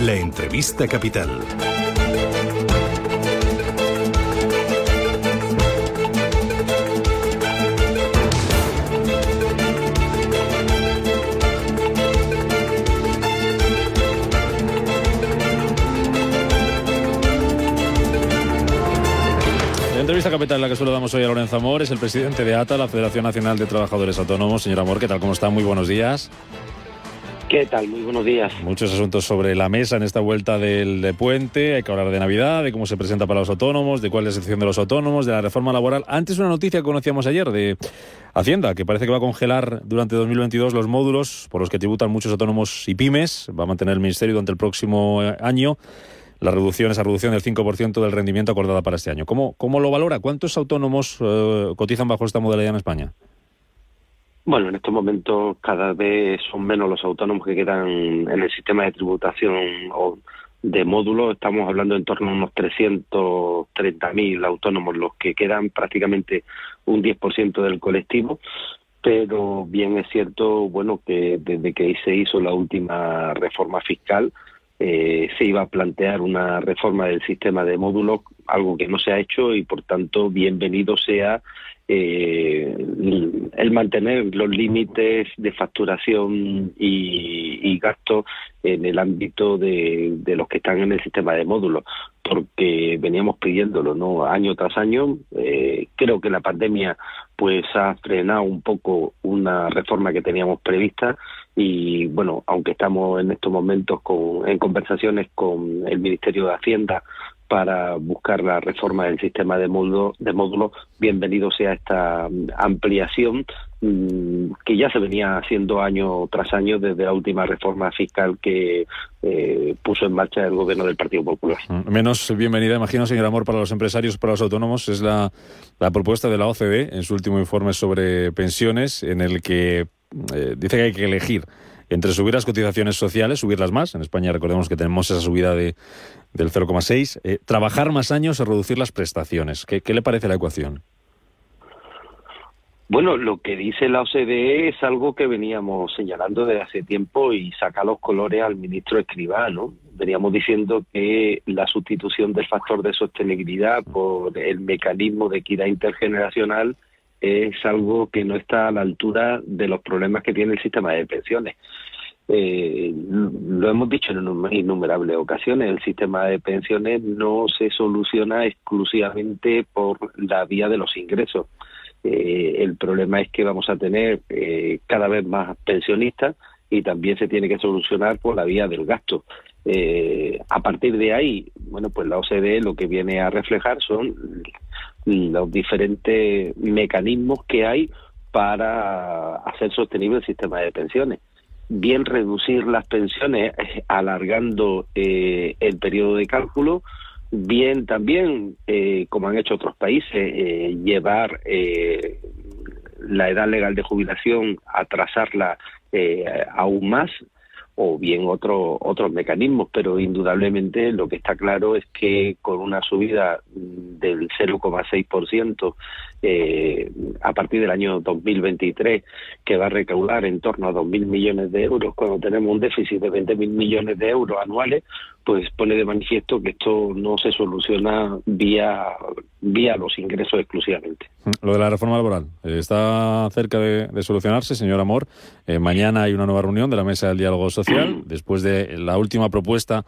La entrevista capital. La entrevista capital la que solo damos hoy a Lorenzo Amor es el presidente de ATA, la Federación Nacional de Trabajadores Autónomos. Señor Amor, ¿qué tal? ¿Cómo está? Muy buenos días. ¿Qué tal? Muy buenos días. Muchos asuntos sobre la mesa en esta vuelta del de puente. Hay que hablar de Navidad, de cómo se presenta para los autónomos, de cuál es la situación de los autónomos, de la reforma laboral. Antes una noticia que conocíamos ayer de Hacienda, que parece que va a congelar durante 2022 los módulos por los que tributan muchos autónomos y pymes. Va a mantener el Ministerio durante el próximo eh, año la reducción, esa reducción del 5% del rendimiento acordada para este año. ¿Cómo, cómo lo valora? ¿Cuántos autónomos eh, cotizan bajo esta modalidad en España? Bueno, en estos momentos cada vez son menos los autónomos que quedan en el sistema de tributación o de módulos. Estamos hablando en torno a unos 330.000 autónomos los que quedan, prácticamente un 10% del colectivo. Pero bien es cierto, bueno, que desde que se hizo la última reforma fiscal, eh, se iba a plantear una reforma del sistema de módulos, algo que no se ha hecho y por tanto bienvenido sea eh, el mantener los límites de facturación y, y gasto en el ámbito de, de, los que están en el sistema de módulos, porque veníamos pidiéndolo no año tras año. Eh, creo que la pandemia pues ha frenado un poco una reforma que teníamos prevista y bueno, aunque estamos en estos momentos con, en conversaciones con el Ministerio de Hacienda para buscar la reforma del sistema de módulos, de módulo, bienvenido sea esta ampliación mmm, que ya se venía haciendo año tras año desde la última reforma fiscal que eh, puso en marcha el gobierno del Partido Popular. Menos bienvenida, imagino, señor Amor, para los empresarios, para los autónomos, es la, la propuesta de la OCDE en su último informe sobre pensiones, en el que eh, dice que hay que elegir entre subir las cotizaciones sociales, subirlas más, en España recordemos que tenemos esa subida de, del 0,6, eh, trabajar más años o reducir las prestaciones. ¿Qué, ¿Qué, le parece la ecuación? Bueno, lo que dice la OCDE es algo que veníamos señalando desde hace tiempo y saca los colores al ministro Escribá, ¿no? Veníamos diciendo que la sustitución del factor de sostenibilidad por el mecanismo de equidad intergeneracional es algo que no está a la altura de los problemas que tiene el sistema de pensiones. Eh, lo hemos dicho en innumerables ocasiones, el sistema de pensiones no se soluciona exclusivamente por la vía de los ingresos. Eh, el problema es que vamos a tener eh, cada vez más pensionistas y también se tiene que solucionar por la vía del gasto. Eh, a partir de ahí, bueno, pues la OCDE lo que viene a reflejar son los diferentes mecanismos que hay para hacer sostenible el sistema de pensiones. Bien reducir las pensiones alargando eh, el periodo de cálculo, bien también, eh, como han hecho otros países, eh, llevar eh, la edad legal de jubilación, atrasarla eh, aún más, o bien otro, otros mecanismos, pero indudablemente lo que está claro es que con una subida del 0,6% eh, a partir del año 2023, que va a recaudar en torno a 2.000 millones de euros, cuando tenemos un déficit de 20.000 millones de euros anuales, pues pone de manifiesto que esto no se soluciona vía, vía los ingresos exclusivamente. Lo de la reforma laboral está cerca de, de solucionarse, señor Amor. Eh, mañana hay una nueva reunión de la Mesa del Diálogo Social, después de la última propuesta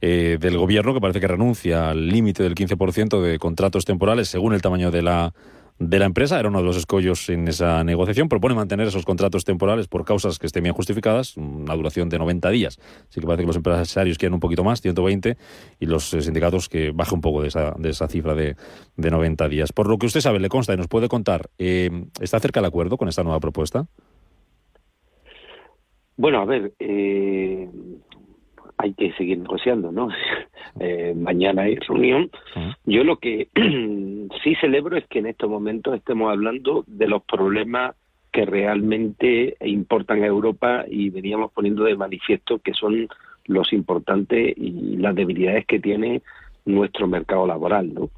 eh, del Gobierno, que parece que renuncia al límite del 15% de contratos temporales según el tamaño de la de la empresa, era uno de los escollos en esa negociación, propone mantener esos contratos temporales por causas que estén bien justificadas, una duración de 90 días. Así que parece que los empresarios quieren un poquito más, 120, y los eh, sindicatos que baje un poco de esa, de esa cifra de, de 90 días. Por lo que usted sabe, le consta y nos puede contar, eh, ¿está cerca el acuerdo con esta nueva propuesta? Bueno, a ver, eh, hay que seguir negociando, ¿no? Eh, mañana hay reunión. Yo lo que sí celebro es que en estos momentos estemos hablando de los problemas que realmente importan a Europa y veníamos poniendo de manifiesto que son los importantes y las debilidades que tiene nuestro mercado laboral, ¿no?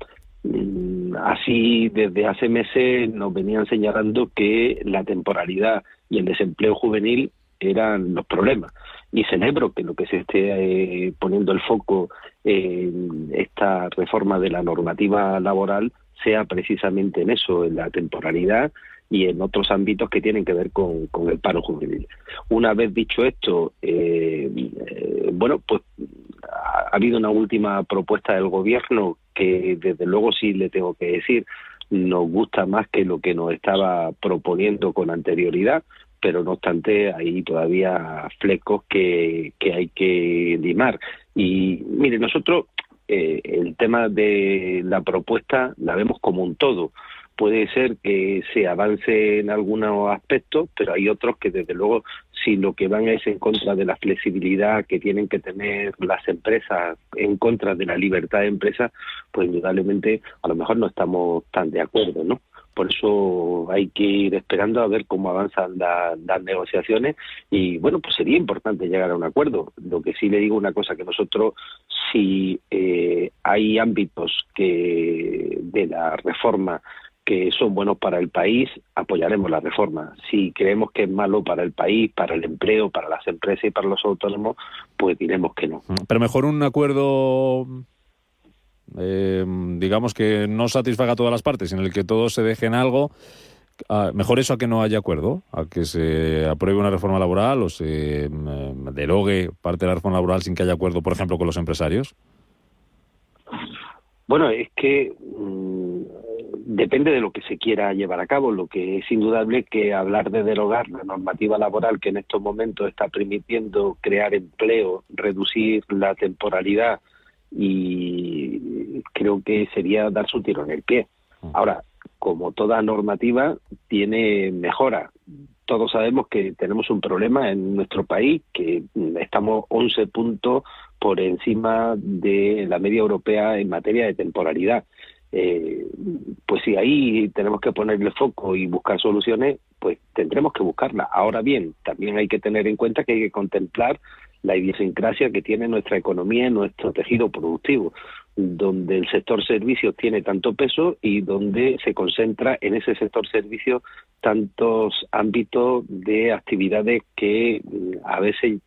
Mm, así, desde hace meses nos venían señalando que la temporalidad y el desempleo juvenil eran los problemas. Y celebro que lo que se esté eh, poniendo el foco en esta reforma de la normativa laboral sea precisamente en eso, en la temporalidad y en otros ámbitos que tienen que ver con, con el paro juvenil. Una vez dicho esto, eh, eh, bueno, pues ha habido una última propuesta del gobierno que desde luego sí le tengo que decir nos gusta más que lo que nos estaba proponiendo con anterioridad, pero no obstante hay todavía flecos que, que hay que limar. Y mire, nosotros eh, el tema de la propuesta la vemos como un todo puede ser que se avance en algunos aspectos, pero hay otros que desde luego si lo que van es en contra de la flexibilidad que tienen que tener las empresas, en contra de la libertad de empresas, pues indudablemente a lo mejor no estamos tan de acuerdo, ¿no? Por eso hay que ir esperando a ver cómo avanzan las negociaciones y bueno, pues sería importante llegar a un acuerdo. Lo que sí le digo una cosa, que nosotros si eh, hay ámbitos que de la reforma que son buenos para el país, apoyaremos la reforma. Si creemos que es malo para el país, para el empleo, para las empresas y para los autónomos, pues diremos que no. Pero mejor un acuerdo, eh, digamos que no satisfaga a todas las partes, en el que todos se dejen algo. Ah, mejor eso a que no haya acuerdo, a que se apruebe una reforma laboral o se mm, derogue parte de la reforma laboral sin que haya acuerdo, por ejemplo, con los empresarios. Bueno, es que mm, depende de lo que se quiera llevar a cabo. Lo que es indudable que hablar de derogar la normativa laboral que en estos momentos está permitiendo crear empleo, reducir la temporalidad y creo que sería dar su tiro en el pie. Ahora, como toda normativa, tiene mejora. Todos sabemos que tenemos un problema en nuestro país, que estamos 11 puntos por encima de la media europea en materia de temporalidad. Eh, pues si ahí tenemos que ponerle foco y buscar soluciones, pues tendremos que buscarlas. Ahora bien, también hay que tener en cuenta que hay que contemplar la idiosincrasia que tiene nuestra economía y nuestro tejido productivo, donde el sector servicios tiene tanto peso y donde se concentra en ese sector servicios tantos ámbitos de actividades que mm, a veces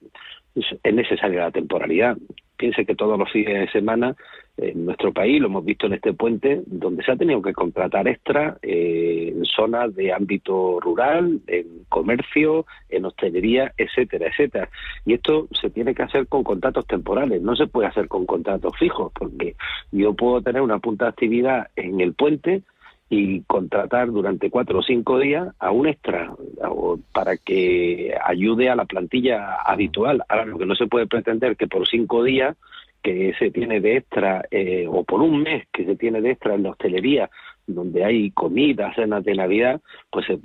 es necesaria la temporalidad. Piense que todos los fines de semana en nuestro país, lo hemos visto en este puente, donde se ha tenido que contratar extra eh, en zonas de ámbito rural, en comercio, en hostelería, etcétera, etcétera. Y esto se tiene que hacer con contratos temporales, no se puede hacer con contratos fijos, porque yo puedo tener una punta de actividad en el puente, y contratar durante cuatro o cinco días a un extra para que ayude a la plantilla habitual. Ahora, lo que no se puede pretender que por cinco días que se tiene de extra eh, o por un mes que se tiene de extra en la hostelería donde hay comida, cenas de Navidad, pues se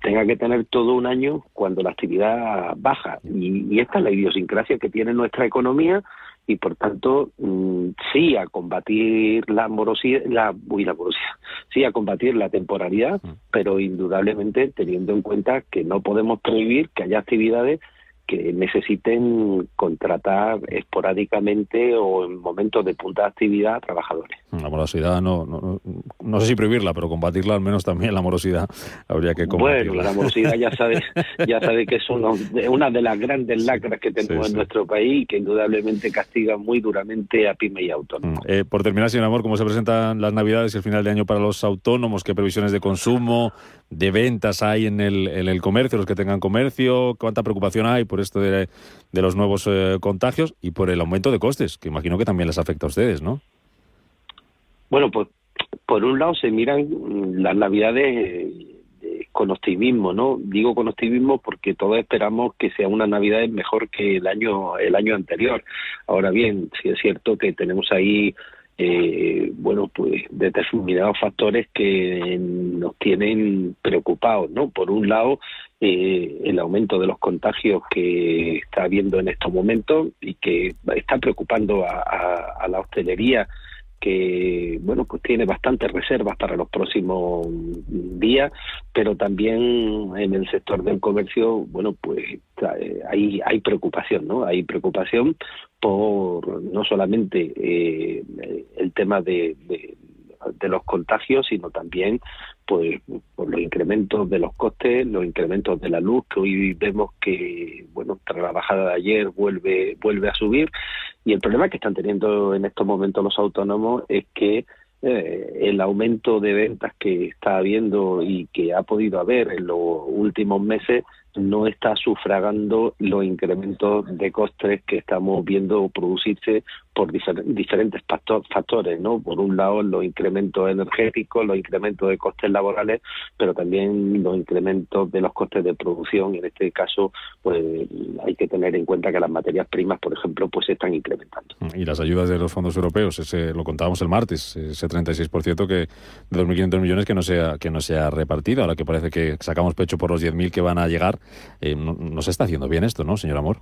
tenga que tener todo un año cuando la actividad baja. Y, y esta es la idiosincrasia que tiene nuestra economía y por tanto mm, sí a combatir la morosidad, la, uy, la morosidad, sí a combatir la temporalidad, mm. pero indudablemente teniendo en cuenta que no podemos prohibir que haya actividades que necesiten contratar esporádicamente o en momentos de punta de actividad a trabajadores. La morosidad no, no, no, sé si prohibirla, pero combatirla al menos también la morosidad habría que combatirla. Bueno, la morosidad ya sabe, ya sabe que es una de las grandes lacras que tenemos en nuestro país y que indudablemente castiga muy duramente a pyme y autónomos. Mm, eh, por terminar, señor Amor, ¿cómo se presentan las Navidades y el final de año para los autónomos? ¿Qué previsiones de consumo, de ventas hay en el, en el comercio, los que tengan comercio? ¿Cuánta preocupación hay por esto de, de los nuevos eh, contagios y por el aumento de costes, que imagino que también les afecta a ustedes, ¿no? Bueno, pues por un lado se miran las navidades eh, con optimismo, ¿no? Digo con optimismo porque todos esperamos que sea una navidad mejor que el año el año anterior. Ahora bien, sí es cierto que tenemos ahí eh, bueno, pues determinados factores que nos tienen preocupados, ¿no? Por un lado, eh, el aumento de los contagios que está habiendo en estos momentos y que está preocupando a, la hostelería que bueno pues tiene bastantes reservas para los próximos días pero también en el sector del comercio bueno pues eh, hay hay preocupación no hay preocupación por no solamente eh, el tema de, de los contagios, sino también pues por los incrementos de los costes, los incrementos de la luz, que hoy vemos que, bueno, tras la bajada de ayer vuelve, vuelve a subir. Y el problema que están teniendo en estos momentos los autónomos es que eh, el aumento de ventas que está habiendo y que ha podido haber en los últimos meses no está sufragando los incrementos de costes que estamos viendo producirse por diferentes factores, ¿no? Por un lado, los incrementos energéticos, los incrementos de costes laborales, pero también los incrementos de los costes de producción. En este caso, pues hay que tener en cuenta que las materias primas, por ejemplo, pues se están incrementando. Y las ayudas de los fondos europeos, ese, lo contábamos el martes, ese 36% que de 2.500 millones que no se ha, que no se ha repartido, ahora que parece que sacamos pecho por los 10.000 que van a llegar. Eh, no se está haciendo bien esto, ¿no, señor Amor?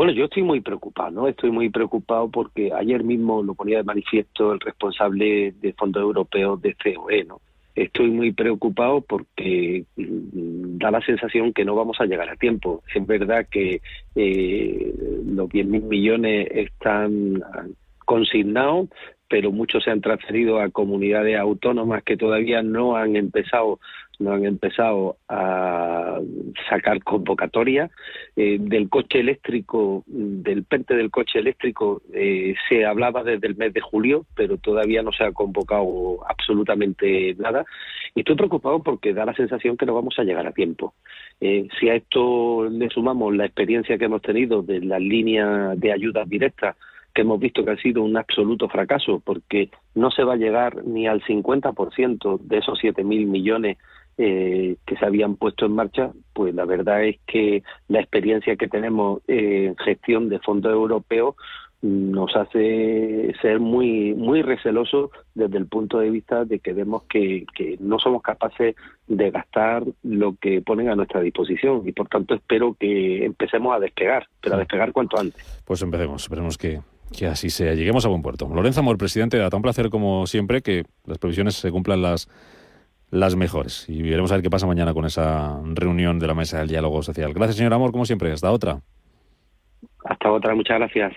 Bueno, yo estoy muy preocupado, ¿no? Estoy muy preocupado porque ayer mismo lo ponía de manifiesto el responsable de fondos europeos de COE, ¿no? Estoy muy preocupado porque mm, da la sensación que no vamos a llegar a tiempo. Es verdad que eh, los 10.000 millones están consignados, pero muchos se han transferido a comunidades autónomas que todavía no han empezado no han empezado a sacar convocatoria. Eh, del coche eléctrico, del PERTE del coche eléctrico, eh, se hablaba desde el mes de julio, pero todavía no se ha convocado absolutamente nada. Y estoy preocupado porque da la sensación que no vamos a llegar a tiempo. Eh, si a esto le sumamos la experiencia que hemos tenido de las líneas de ayudas directas, que hemos visto que ha sido un absoluto fracaso, porque no se va a llegar ni al 50% de esos 7.000 millones eh, que se habían puesto en marcha, pues la verdad es que la experiencia que tenemos en gestión de fondos europeos nos hace ser muy muy recelosos desde el punto de vista de que vemos que, que, no somos capaces de gastar lo que ponen a nuestra disposición y por tanto espero que empecemos a despegar, pero a despegar cuanto antes. Pues empecemos, esperemos que, que así sea, lleguemos a buen puerto. Lorenzo Amor, presidente, da un placer como siempre que las previsiones se cumplan las las mejores. Y veremos a ver qué pasa mañana con esa reunión de la mesa del diálogo social. Gracias, señor Amor, como siempre. Hasta otra. Hasta otra, muchas gracias.